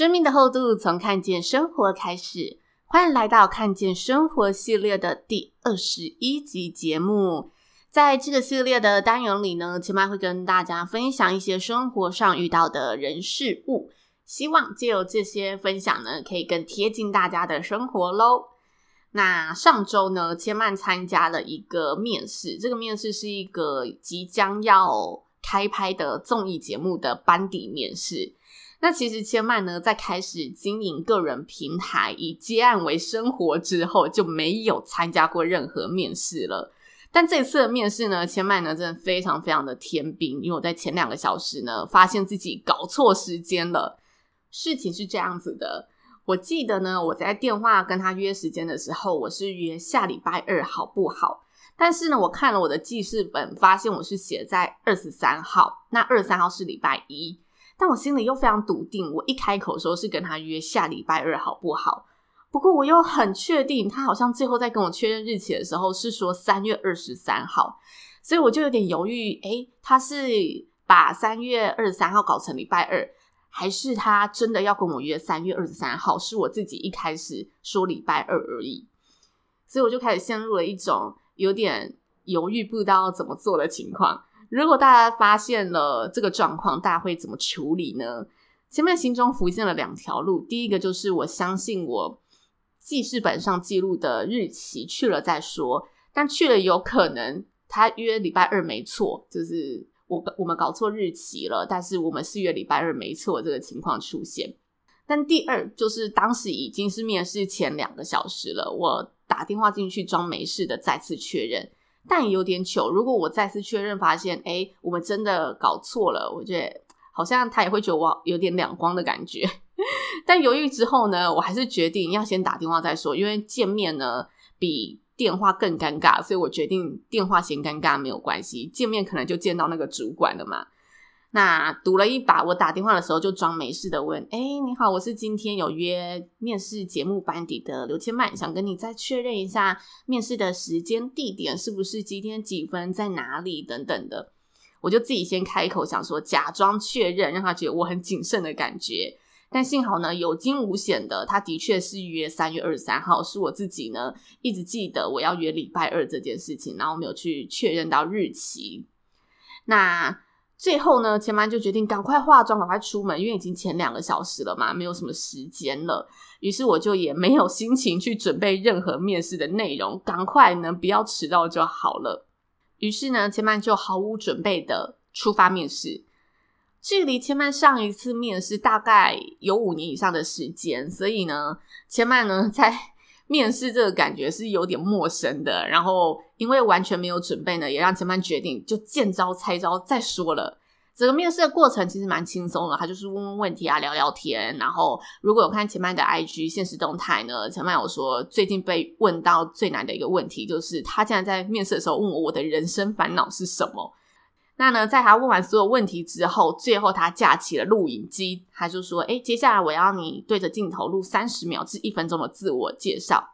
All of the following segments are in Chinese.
生命的厚度从看见生活开始，欢迎来到看见生活系列的第二十一集节目。在这个系列的单元里呢，千嫚会跟大家分享一些生活上遇到的人事物，希望借由这些分享呢，可以更贴近大家的生活喽。那上周呢，千嫚参加了一个面试，这个面试是一个即将要开拍的综艺节目的班底面试。那其实千嫚呢，在开始经营个人平台以接案为生活之后，就没有参加过任何面试了。但这次的面试呢，千嫚呢真的非常非常的天兵，因为我在前两个小时呢，发现自己搞错时间了。事情是这样子的，我记得呢，我在电话跟他约时间的时候，我是约下礼拜二，好不好？但是呢，我看了我的记事本，发现我是写在二十三号，那二十三号是礼拜一。但我心里又非常笃定，我一开口的时候是跟他约下礼拜二，好不好？不过我又很确定，他好像最后在跟我确认日期的时候是说三月二十三号，所以我就有点犹豫，诶，他是把三月二十三号搞成礼拜二，还是他真的要跟我约三月二十三号？是我自己一开始说礼拜二而已，所以我就开始陷入了一种有点犹豫，不知道怎么做的情况。如果大家发现了这个状况，大家会怎么处理呢？前面心中浮现了两条路，第一个就是我相信我记事本上记录的日期去了再说，但去了有可能他约礼拜二没错，就是我我们搞错日期了，但是我们是约礼拜二没错这个情况出现。但第二就是当时已经是面试前两个小时了，我打电话进去装没事的再次确认。但也有点糗，如果我再次确认发现，哎、我们真的搞错了，我觉得好像他也会觉得我有点两光的感觉。但犹豫之后呢，我还是决定要先打电话再说，因为见面呢比电话更尴尬，所以我决定电话先尴尬没有关系，见面可能就见到那个主管了嘛。那赌了一把，我打电话的时候就装没事的问：“哎，你好，我是今天有约面试节目班底的刘千曼，想跟你再确认一下面试的时间、地点是不是几点几分，在哪里等等的。”我就自己先开口想说，假装确认，让他觉得我很谨慎的感觉。但幸好呢，有惊无险的，他的确是约三月二十三号，是我自己呢一直记得我要约礼拜二这件事情，然后没有去确认到日期。那。最后呢，千嫚就决定赶快化妆，赶快出门，因为已经前两个小时了嘛，没有什么时间了。于是我就也没有心情去准备任何面试的内容，赶快呢不要迟到就好了。于是呢，千嫚就毫无准备的出发面试。距离千嫚上一次面试大概有五年以上的时间，所以呢，千嫚呢在。面试这个感觉是有点陌生的，然后因为完全没有准备呢，也让千嫚决定就见招拆招再说了。整个面试的过程其实蛮轻松的，他就是问问问题啊，聊聊天。然后如果有看千嫚的 IG 现实动态呢，千嫚有说最近被问到最难的一个问题，就是他竟然在面试的时候问我我的人生烦恼是什么。那呢，在他问完所有问题之后，最后他架起了录影机，他就说：“诶，接下来我要你对着镜头录三十秒至一分钟的自我介绍。”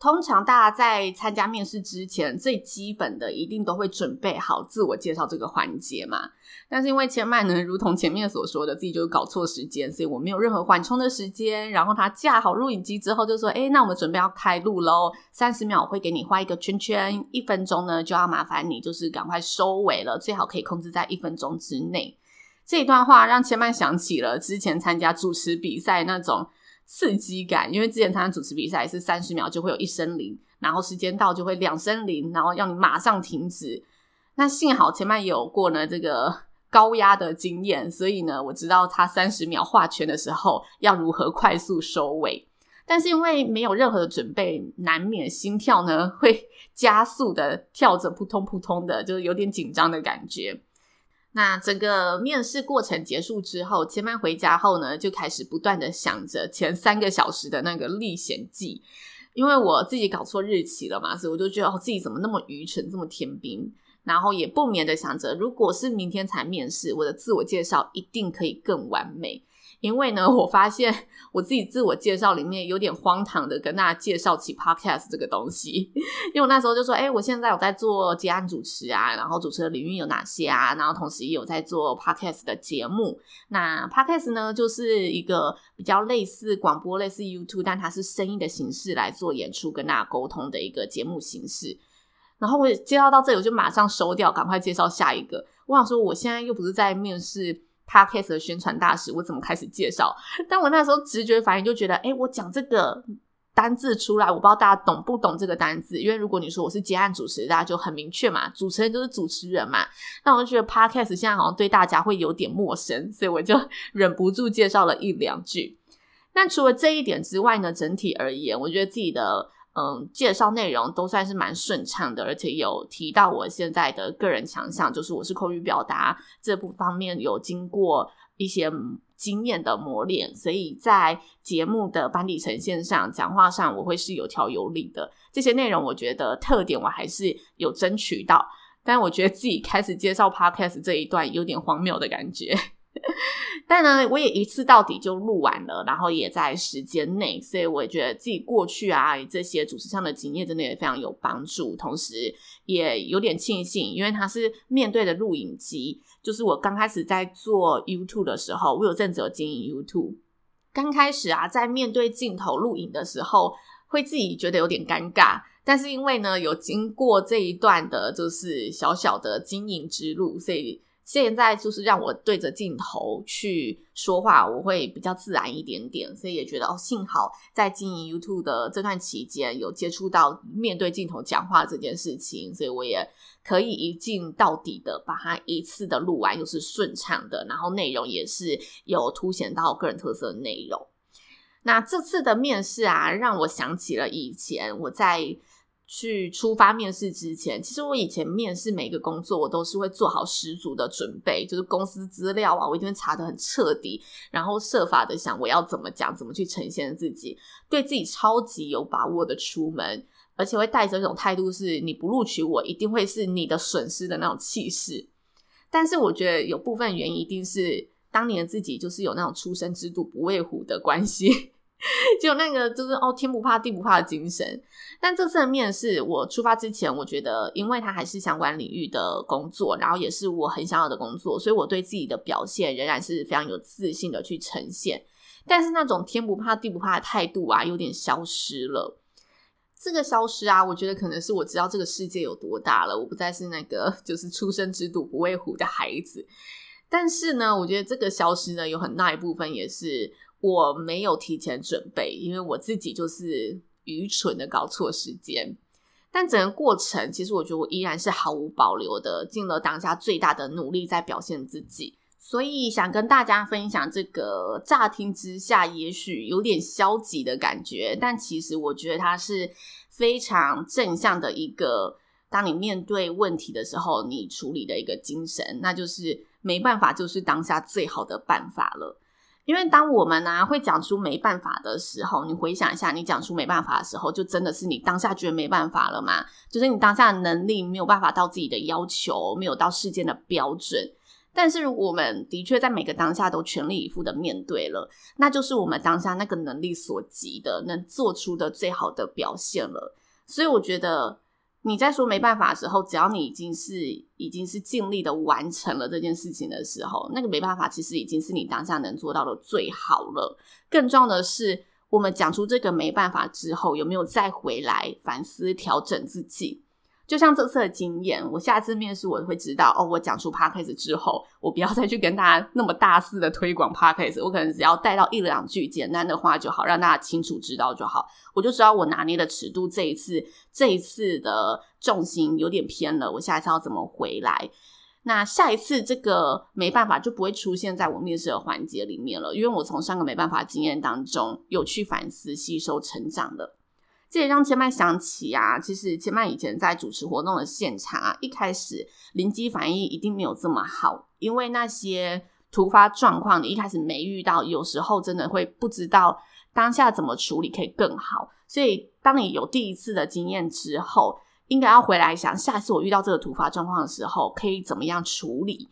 通常大家在参加面试之前，最基本的一定都会准备好自我介绍这个环节嘛。但是因为千嫚呢，如同前面所说的，自己就搞错时间，所以我没有任何缓冲的时间。然后他架好录影机之后，就说：“诶，那我们准备要开录喽，三十秒我会给你画一个圈圈，一分钟呢就要麻烦你就是赶快收尾了，最好可以控制在一分钟之内。”这一段话让千嫚想起了之前参加主持比赛那种。刺激感，因为之前参加主持比赛是三十秒就会有一声铃，然后时间到就会两声铃，然后要你马上停止。那幸好前面有过呢这个高压的经验，所以呢我知道他三十秒画圈的时候要如何快速收尾。但是因为没有任何的准备，难免心跳呢会 加速的跳着扑通扑通的，就是有点紧张的感觉。那整个面试过程结束之后，千曼回家后呢，就开始不断的想着前三个小时的那个历险记，因为我自己搞错日期了嘛，所以我就觉得，自己怎么那么愚蠢，这么天兵，然后也不免的想着，如果是明天才面试，我的自我介绍一定可以更完美。因为呢，我发现我自己自我介绍里面有点荒唐的跟大家介绍起 podcast 这个东西，因为我那时候就说，哎，我现在有在做接案主持啊，然后主持的领域有哪些啊，然后同时也有在做 podcast 的节目。那 podcast 呢，就是一个比较类似广播、类似 YouTube，但它是声音的形式来做演出跟大家沟通的一个节目形式。然后我介绍到这里，我就马上收掉，赶快介绍下一个。我想说，我现在又不是在面试。Podcast 的宣传大使，我怎么开始介绍？但我那时候直觉反应就觉得，哎，我讲这个单字出来，我不知道大家懂不懂这个单字。因为如果你说我是接案主持，大家就很明确嘛，主持人就是主持人嘛。那我就觉得 Podcast 现在好像对大家会有点陌生，所以我就 忍不住介绍了一两句。那除了这一点之外呢，整体而言，我觉得自己的。嗯，介绍内容都算是蛮顺畅的，而且有提到我现在的个人强项，就是我是口语表达这部方面有经过一些经验的磨练，所以在节目的班底呈现上、讲话上，我会是有条有理的。这些内容我觉得特点我还是有争取到，但我觉得自己开始介绍 Podcast 这一段有点荒谬的感觉。但呢，我也一次到底就录完了，然后也在时间内，所以我也觉得自己过去啊这些主持上的经验真的也非常有帮助，同时也有点庆幸，因为它是面对的录影机，就是我刚开始在做 YouTube 的时候，我有阵子有经营 YouTube，刚开始啊在面对镜头录影的时候，会自己觉得有点尴尬，但是因为呢有经过这一段的，就是小小的经营之路，所以。现在就是让我对着镜头去说话，我会比较自然一点点，所以也觉得哦，幸好在经营 YouTube 的这段期间有接触到面对镜头讲话这件事情，所以我也可以一镜到底的把它一次的录完，又是顺畅的，然后内容也是有凸显到个人特色的内容。那这次的面试啊，让我想起了以前我在。去出发面试之前，其实我以前面试每一个工作，我都是会做好十足的准备，就是公司资料啊，我一定会查得很彻底，然后设法的想我要怎么讲，怎么去呈现自己，对自己超级有把握的出门，而且会带着一种态度，是你不录取我，一定会是你的损失的那种气势。但是我觉得有部分原因，一定是当年自己就是有那种初生之犊不畏虎的关系。就那个就是哦，天不怕地不怕的精神。但这次的面试，我出发之前，我觉得，因为它还是相关领域的工作，然后也是我很想要的工作，所以我对自己的表现仍然是非常有自信的去呈现。但是那种天不怕地不怕的态度啊，有点消失了。这个消失啊，我觉得可能是我知道这个世界有多大了，我不再是那个就是初生之犊不畏虎的孩子。但是呢，我觉得这个消失呢，有很大一部分也是。我没有提前准备，因为我自己就是愚蠢的搞错时间。但整个过程，其实我觉得我依然是毫无保留的，尽了当下最大的努力在表现自己。所以想跟大家分享这个乍听之下也许有点消极的感觉，但其实我觉得它是非常正向的一个，当你面对问题的时候，你处理的一个精神，那就是没办法，就是当下最好的办法了。因为当我们呢、啊、会讲出没办法的时候，你回想一下，你讲出没办法的时候，就真的是你当下觉得没办法了吗？就是你当下的能力没有办法到自己的要求，没有到事件的标准。但是我们的确在每个当下都全力以赴的面对了，那就是我们当下那个能力所及的，能做出的最好的表现了。所以我觉得。你在说没办法的时候，只要你已经是已经是尽力的完成了这件事情的时候，那个没办法，其实已经是你当下能做到的最好了。更重要的是，我们讲出这个没办法之后，有没有再回来反思调整自己？就像这次的经验，我下次面试我会知道哦。我讲出 Podcast 之后，我不要再去跟大家那么大肆的推广 Podcast，我可能只要带到一两句简单的话就好，让大家清楚知道就好。我就知道我拿捏的尺度，这一次这一次的重心有点偏了，我下一次要怎么回来？那下一次这个没办法就不会出现在我面试的环节里面了，因为我从上个没办法经验当中有去反思、吸收、成长的。这也让千曼想起啊，其实千曼以前在主持活动的现场啊，一开始临机反应一定没有这么好，因为那些突发状况你一开始没遇到，有时候真的会不知道当下怎么处理可以更好。所以当你有第一次的经验之后，应该要回来想，下次我遇到这个突发状况的时候，可以怎么样处理？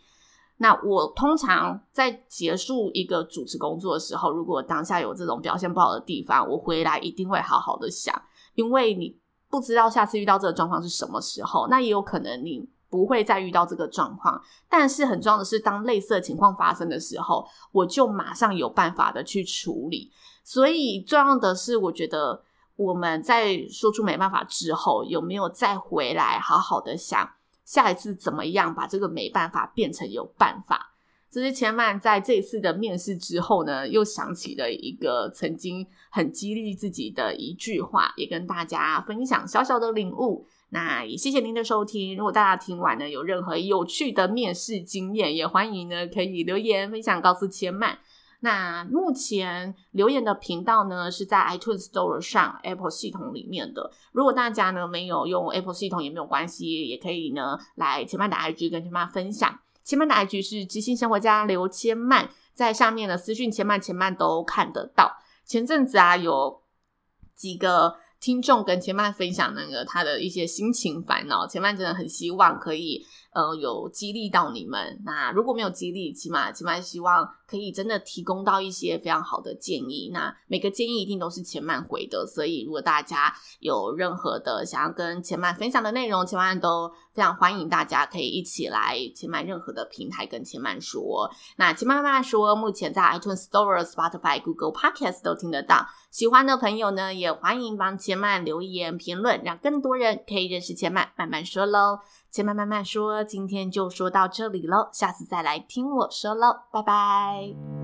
那我通常在结束一个主持工作的时候，如果当下有这种表现不好的地方，我回来一定会好好的想，因为你不知道下次遇到这个状况是什么时候，那也有可能你不会再遇到这个状况。但是很重要的是，当类似的情况发生的时候，我就马上有办法的去处理。所以重要的是，我觉得。我们在说出没办法之后，有没有再回来好好的想下一次怎么样把这个没办法变成有办法？这是千曼在这一次的面试之后呢，又想起了一个曾经很激励自己的一句话，也跟大家分享小小的领悟。那也谢谢您的收听。如果大家听完呢，有任何有趣的面试经验，也欢迎呢可以留言分享告诉千曼。那目前留言的频道呢，是在 iTunes Store 上 Apple 系统里面的。如果大家呢没有用 Apple 系统也没有关系，也可以呢来前曼的 IG 跟千曼分享。前曼的 IG 是知心生活家刘千曼，在上面的私讯千曼千曼都看得到。前阵子啊，有几个听众跟千曼分享那个他的一些心情烦恼，千曼真的很希望可以。呃，有激励到你们。那如果没有激励，起码起码希望可以真的提供到一些非常好的建议。那每个建议一定都是千曼回的，所以如果大家有任何的想要跟千曼分享的内容，千曼都非常欢迎大家可以一起来千曼任何的平台跟千曼说。那千曼慢慢说，目前在 iTunes Store、Spotify、Google Podcast 都听得到。喜欢的朋友呢，也欢迎帮千曼留言评论，让更多人可以认识千曼。慢慢说喽。千曼慢慢说，今天就说到这里喽，下次再来听我说喽，拜拜。